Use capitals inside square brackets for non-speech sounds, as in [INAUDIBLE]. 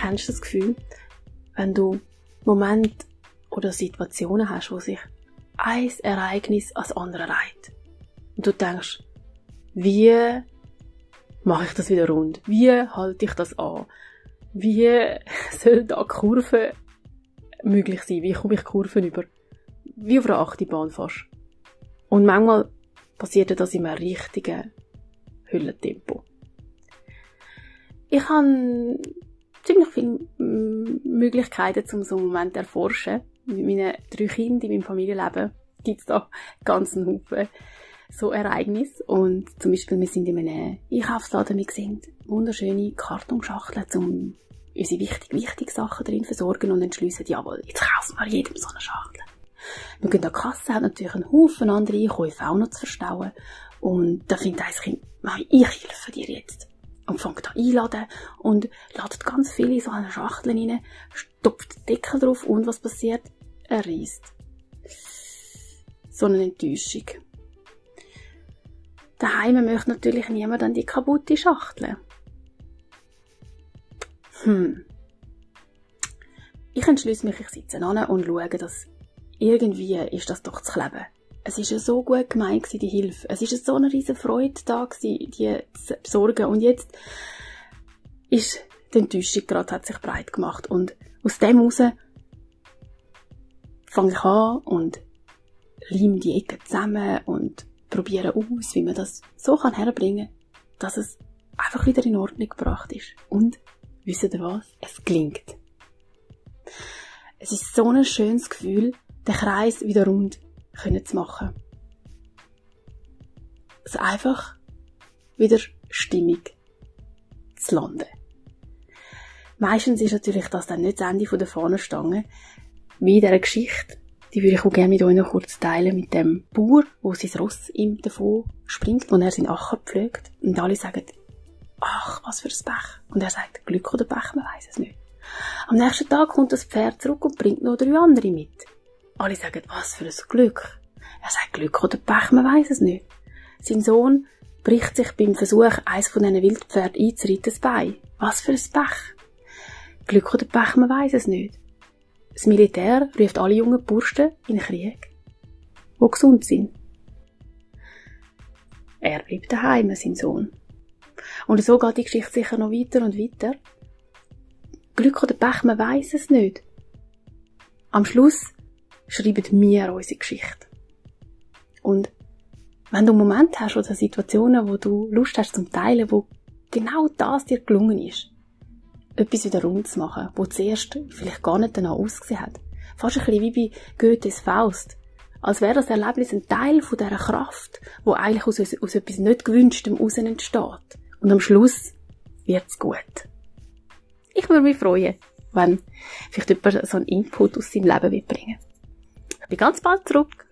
kennst das Gefühl, wenn du Momente oder Situationen hast, wo sich ein Ereignis als andere reiht. Und du denkst, wie mache ich das wieder rund? Wie halte ich das an? Wie [LAUGHS] soll da Kurven möglich sein? Wie komme ich Kurven über? Wie auf einer Achterbahn fast. Und manchmal passiert das in einem richtigen Hüllentempo. Ich habe ziemlich viele Möglichkeiten, um so einen Moment zu erforschen. Mit meinen drei Kindern in meinem Familienleben gibt es da ganz einen Haufen so Ereignisse. Und zum Beispiel, wir sind in einem Einkaufsladen, wir sehen wunderschöne Kartonschachteln, um unsere wichtigen, wichtigen Sachen drin versorgen und entschliessen, jawohl, jetzt kaufen wir jedem so eine Schachtel. Wir gehen an die Kasse, hat natürlich einen Haufen andere Einkäufe auch noch zu verstauen. Und da findet ein Kind, ich helfe dir jetzt und fängt an einladen und ladet ganz viele so eine Schachtel rein, stopft den Deckel drauf und was passiert? Er reißt. So eine Enttäuschung. Daheim möchte natürlich niemand an die kaputte Schachtel. Hm. Ich entschließe mich, ich sitze an und schaue, dass irgendwie ist das doch zu kleben es ist ja so gut gemeint die Hilfe. Es ist so eine riesige Freude da gewesen, die zu besorgen. Und jetzt ist die Enttäuschung gerade, hat sich breit gemacht. Und aus dem heraus fange ich an und leime die Ecken zusammen und probiere aus, wie man das so kann herbringen kann, dass es einfach wieder in Ordnung gebracht ist. Und, wisst ihr was? Es klingt. Es ist so ein schönes Gefühl, den Kreis wieder rund können zu machen. Es einfach wieder stimmig zu landen. Meistens ist natürlich das dann nicht das Ende der Fahnenstange. Wie in dieser Geschichte, die würde ich auch gerne mit euch noch kurz teilen, mit dem Bauer, wo sein Ross ihm davon springt, wo er seinen Acker pflegt. Und alle sagen, ach, was für ein Pech. Und er sagt, Glück oder Pech, man weiß es nicht. Am nächsten Tag kommt das Pferd zurück und bringt noch drei andere mit. Alle sagen, was für ein Glück. Er sagt Glück oder Pech, man weiß es nicht. Sein Sohn bricht sich beim Versuch, eins von diesen Wildpferden einzureiten, das Bein. Was für ein Pech. Glück oder Pech, man weiß es nicht. Das Militär ruft alle jungen Burschen in den Krieg, die gesund sind. Er bleibt daheim, sein Sohn. Und so geht die Geschichte sicher noch weiter und weiter. Glück oder Pech, man weiß es nicht. Am Schluss schreiben wir unsere Geschichte. Und wenn du einen Moment hast oder Situationen, wo du Lust hast zum Teilen, wo genau das dir gelungen ist, etwas wieder rund zu machen, wo zuerst vielleicht gar nicht danach ausgesehen hat. Fast ein bisschen wie bei Goethes Faust. Als wäre das Erlebnis ein Teil von dieser Kraft, wo eigentlich aus, aus etwas nicht gewünschtem Außen entsteht. Und am Schluss wird's gut. Ich würde mich freuen, wenn vielleicht jemand so einen Input aus seinem Leben bringen Ich bin ganz bald zurück.